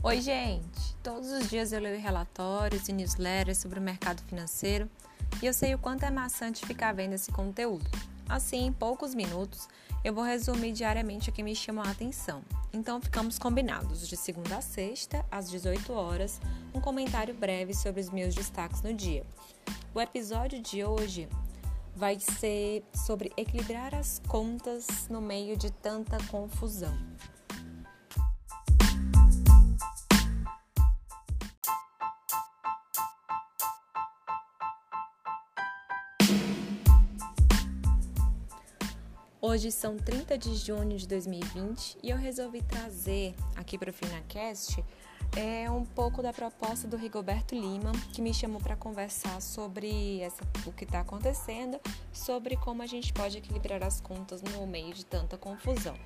Oi, gente! Todos os dias eu leio relatórios e newsletters sobre o mercado financeiro e eu sei o quanto é maçante ficar vendo esse conteúdo. Assim, em poucos minutos, eu vou resumir diariamente o que me chamou a atenção. Então, ficamos combinados de segunda a sexta, às 18 horas, um comentário breve sobre os meus destaques no dia. O episódio de hoje vai ser sobre equilibrar as contas no meio de tanta confusão. Hoje são 30 de junho de 2020 e eu resolvi trazer aqui para o FinaCast é, um pouco da proposta do Rigoberto Lima, que me chamou para conversar sobre essa, o que está acontecendo, sobre como a gente pode equilibrar as contas no meio de tanta confusão.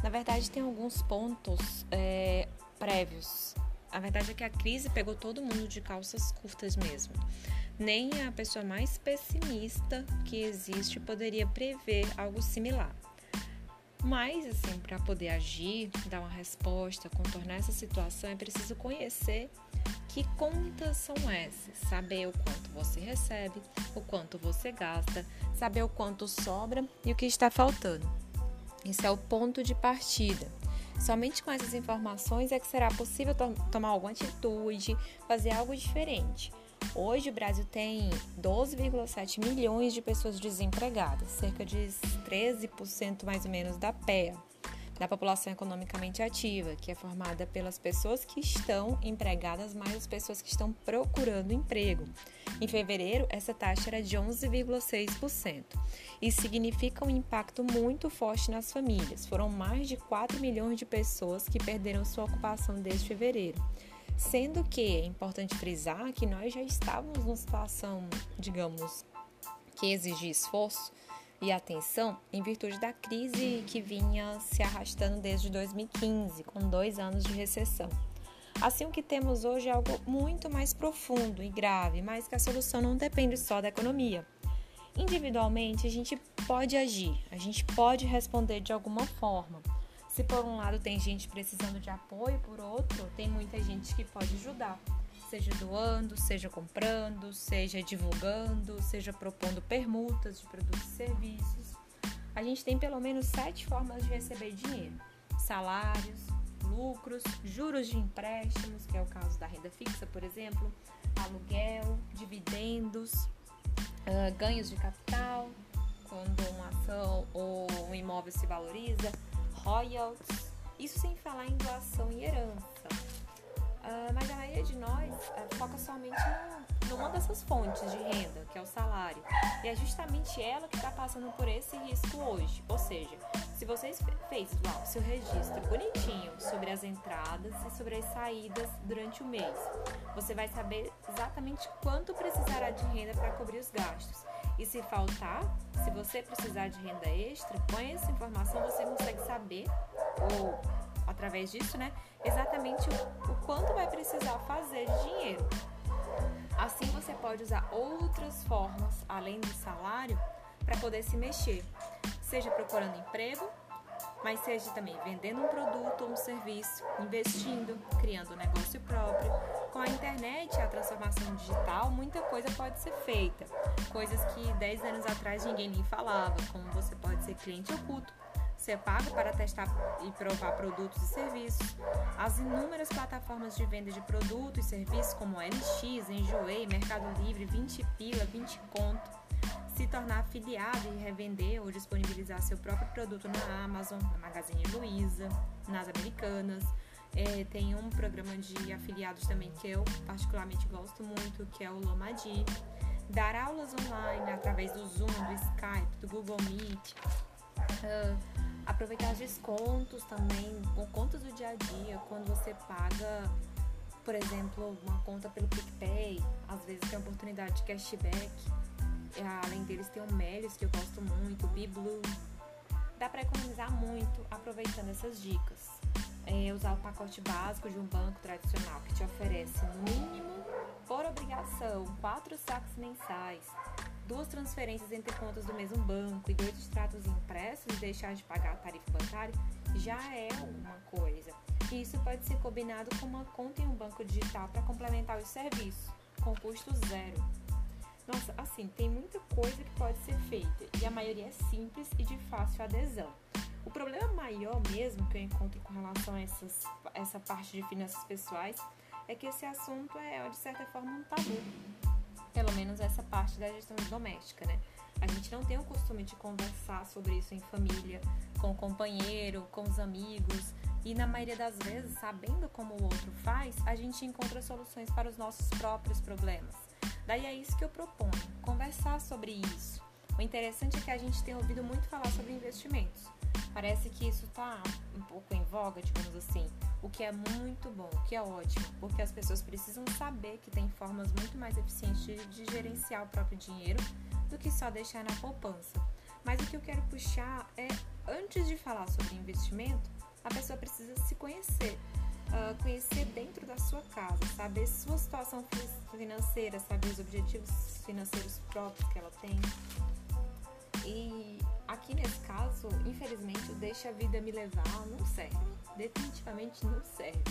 Na verdade, tem alguns pontos é, prévios. A verdade é que a crise pegou todo mundo de calças curtas mesmo nem a pessoa mais pessimista que existe poderia prever algo similar. Mas, assim, para poder agir, dar uma resposta, contornar essa situação, é preciso conhecer que contas são essas, saber o quanto você recebe, o quanto você gasta, saber o quanto sobra e o que está faltando. Esse é o ponto de partida. Somente com essas informações é que será possível to tomar alguma atitude, fazer algo diferente. Hoje o Brasil tem 12,7 milhões de pessoas desempregadas, cerca de 13% mais ou menos da PEA, da população economicamente ativa, que é formada pelas pessoas que estão empregadas mais as pessoas que estão procurando emprego. Em fevereiro, essa taxa era de 11,6%. Isso significa um impacto muito forte nas famílias. Foram mais de 4 milhões de pessoas que perderam sua ocupação desde fevereiro. Sendo que é importante frisar que nós já estávamos numa situação, digamos, que exigia esforço e atenção em virtude da crise que vinha se arrastando desde 2015, com dois anos de recessão. Assim, o que temos hoje é algo muito mais profundo e grave, mas que a solução não depende só da economia. Individualmente, a gente pode agir, a gente pode responder de alguma forma. Se por um lado tem gente precisando de apoio, por outro, tem muita gente que pode ajudar. Seja doando, seja comprando, seja divulgando, seja propondo permutas de produtos e serviços. A gente tem pelo menos sete formas de receber dinheiro: salários, lucros, juros de empréstimos, que é o caso da renda fixa, por exemplo, aluguel, dividendos, uh, ganhos de capital, quando uma ação ou um imóvel se valoriza royalties, isso sem falar em doação e herança. Uh, mas a maioria de nós uh, foca somente no, numa dessas fontes de renda, que é o salário. E é justamente ela que está passando por esse risco hoje. Ou seja, se você fez lá o seu registro bonitinho sobre as entradas e sobre as saídas durante o mês, você vai saber exatamente quanto precisará de renda para cobrir os gastos. E se faltar, se você precisar de renda extra, com essa informação você consegue saber, ou através disso, né, exatamente o, o quanto vai precisar fazer de dinheiro. Assim você pode usar outras formas, além do salário, para poder se mexer, seja procurando emprego mas seja também vendendo um produto ou um serviço, investindo, criando um negócio próprio. Com a internet e a transformação digital, muita coisa pode ser feita. Coisas que 10 anos atrás ninguém nem falava, como você pode ser cliente oculto, ser pago para testar e provar produtos e serviços. As inúmeras plataformas de venda de produtos e serviços como LX, Enjoei, Mercado Livre, 20 pila, 20 conto se tornar afiliado e revender ou disponibilizar seu próprio produto na Amazon, na Magazine Luiza, nas Americanas. É, tem um programa de afiliados também que eu particularmente gosto muito, que é o Lomadi. Dar aulas online através do Zoom, do Skype, do Google Meet. Uh, aproveitar descontos também, contas do dia a dia, quando você paga, por exemplo, uma conta pelo PicPay, às vezes tem oportunidade de cashback. É, além deles tem o Melios, que eu gosto muito, o BeBlue. Dá para economizar muito aproveitando essas dicas. É, usar o pacote básico de um banco tradicional que te oferece no mínimo, por obrigação, quatro saques mensais, duas transferências entre contas do mesmo banco e dois extratos impressos e deixar de pagar a tarifa bancária já é alguma coisa. E isso pode ser combinado com uma conta em um banco digital para complementar os serviços, com custo zero. Nossa, assim, tem muita coisa que pode ser feita e a maioria é simples e de fácil adesão. O problema maior mesmo que eu encontro com relação a essas, essa parte de finanças pessoais é que esse assunto é, de certa forma, um tabu. Pelo menos essa parte da gestão doméstica, né? A gente não tem o costume de conversar sobre isso em família, com o companheiro, com os amigos. E na maioria das vezes, sabendo como o outro faz, a gente encontra soluções para os nossos próprios problemas. Daí é isso que eu proponho, conversar sobre isso. O interessante é que a gente tem ouvido muito falar sobre investimentos. Parece que isso está um pouco em voga, digamos assim, o que é muito bom, o que é ótimo, porque as pessoas precisam saber que tem formas muito mais eficientes de, de gerenciar o próprio dinheiro do que só deixar na poupança. Mas o que eu quero puxar é, antes de falar sobre investimento, a pessoa precisa se conhecer, uh, conhecer dentro da sua casa, saber sua situação financeira, saber os objetivos financeiros próprios que ela tem. E aqui nesse caso, infelizmente, deixa a vida me levar não serve. Definitivamente não serve.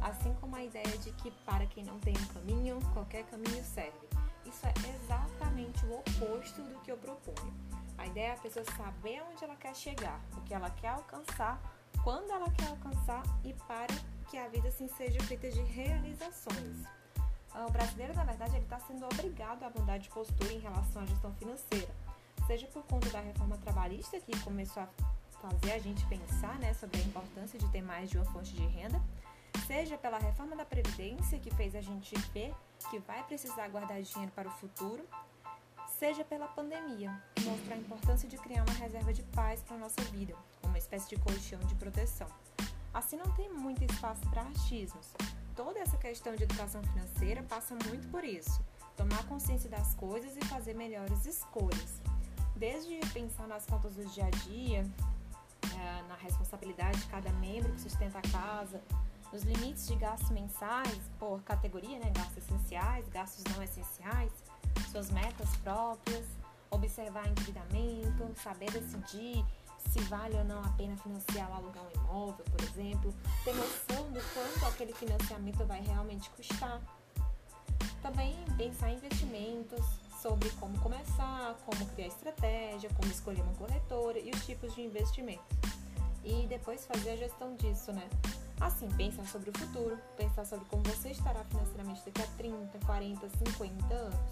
Assim como a ideia de que para quem não tem um caminho, qualquer caminho serve. Isso é exatamente o oposto do que eu proponho. A ideia é a pessoa saber onde ela quer chegar, o que ela quer alcançar, quando ela quer alcançar e para que a vida assim seja feita de realizações. Ah, o brasileiro, na verdade, ele está sendo obrigado a mudar de postura em relação à gestão financeira, seja por conta da reforma trabalhista que começou a fazer a gente pensar né, sobre a importância de ter mais de uma fonte de renda, seja pela reforma da Previdência, que fez a gente ver que vai precisar guardar dinheiro para o futuro, seja pela pandemia, que mostrou a importância de criar uma reserva de paz para a nossa vida, uma espécie de colchão de proteção. Assim não tem muito espaço para achismos. Toda essa questão de educação financeira passa muito por isso, tomar consciência das coisas e fazer melhores escolhas. Desde pensar nas contas do dia a dia, eh, na responsabilidade de cada membro que sustenta a casa, nos limites de gastos mensais por categoria, né, gastos essenciais, gastos não essenciais, suas metas próprias, observar endividamento, saber decidir se vale ou não a pena financiar ou alugar um imóvel, por exemplo, ter noção do quanto aquele financiamento vai realmente custar. Também pensar em investimentos, sobre como começar, como criar estratégia, como escolher uma corretora e os tipos de investimentos. E depois fazer a gestão disso, né? Assim, pensar sobre o futuro, pensar sobre como você estará financeiramente daqui a 30, 40, 50 anos.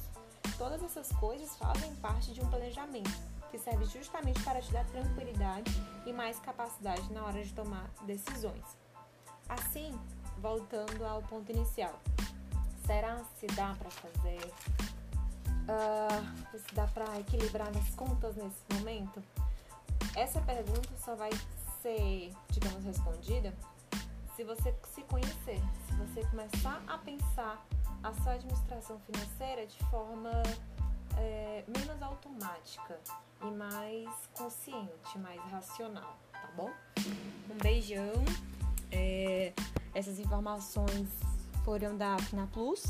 Todas essas coisas fazem parte de um planejamento que serve justamente para te dar tranquilidade e mais capacidade na hora de tomar decisões. Assim, voltando ao ponto inicial, será se dá para fazer? Uh, se dá para equilibrar as contas nesse momento? Essa pergunta só vai ser, digamos, respondida se você se conhecer, se você começar a pensar a sua administração financeira de forma é, menos automática e mais consciente, mais racional, tá bom? Um beijão. É, essas informações foram da Finaplus.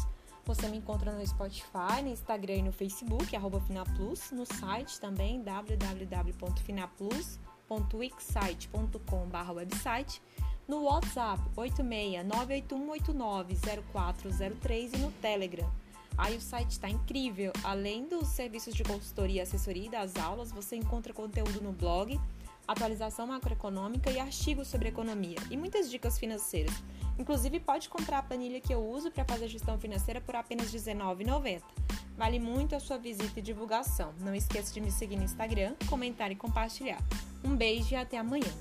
Você me encontra no Spotify, no Instagram e no Facebook, arroba Finaplus, no site também, www.finaplus.wixsite.com.br website no WhatsApp 86981890403 e no Telegram. Aí o site está incrível. Além dos serviços de consultoria, assessoria e das aulas, você encontra conteúdo no blog, atualização macroeconômica e artigos sobre economia e muitas dicas financeiras. Inclusive, pode comprar a planilha que eu uso para fazer gestão financeira por apenas R$19,90. Vale muito a sua visita e divulgação. Não esqueça de me seguir no Instagram, comentar e compartilhar. Um beijo e até amanhã.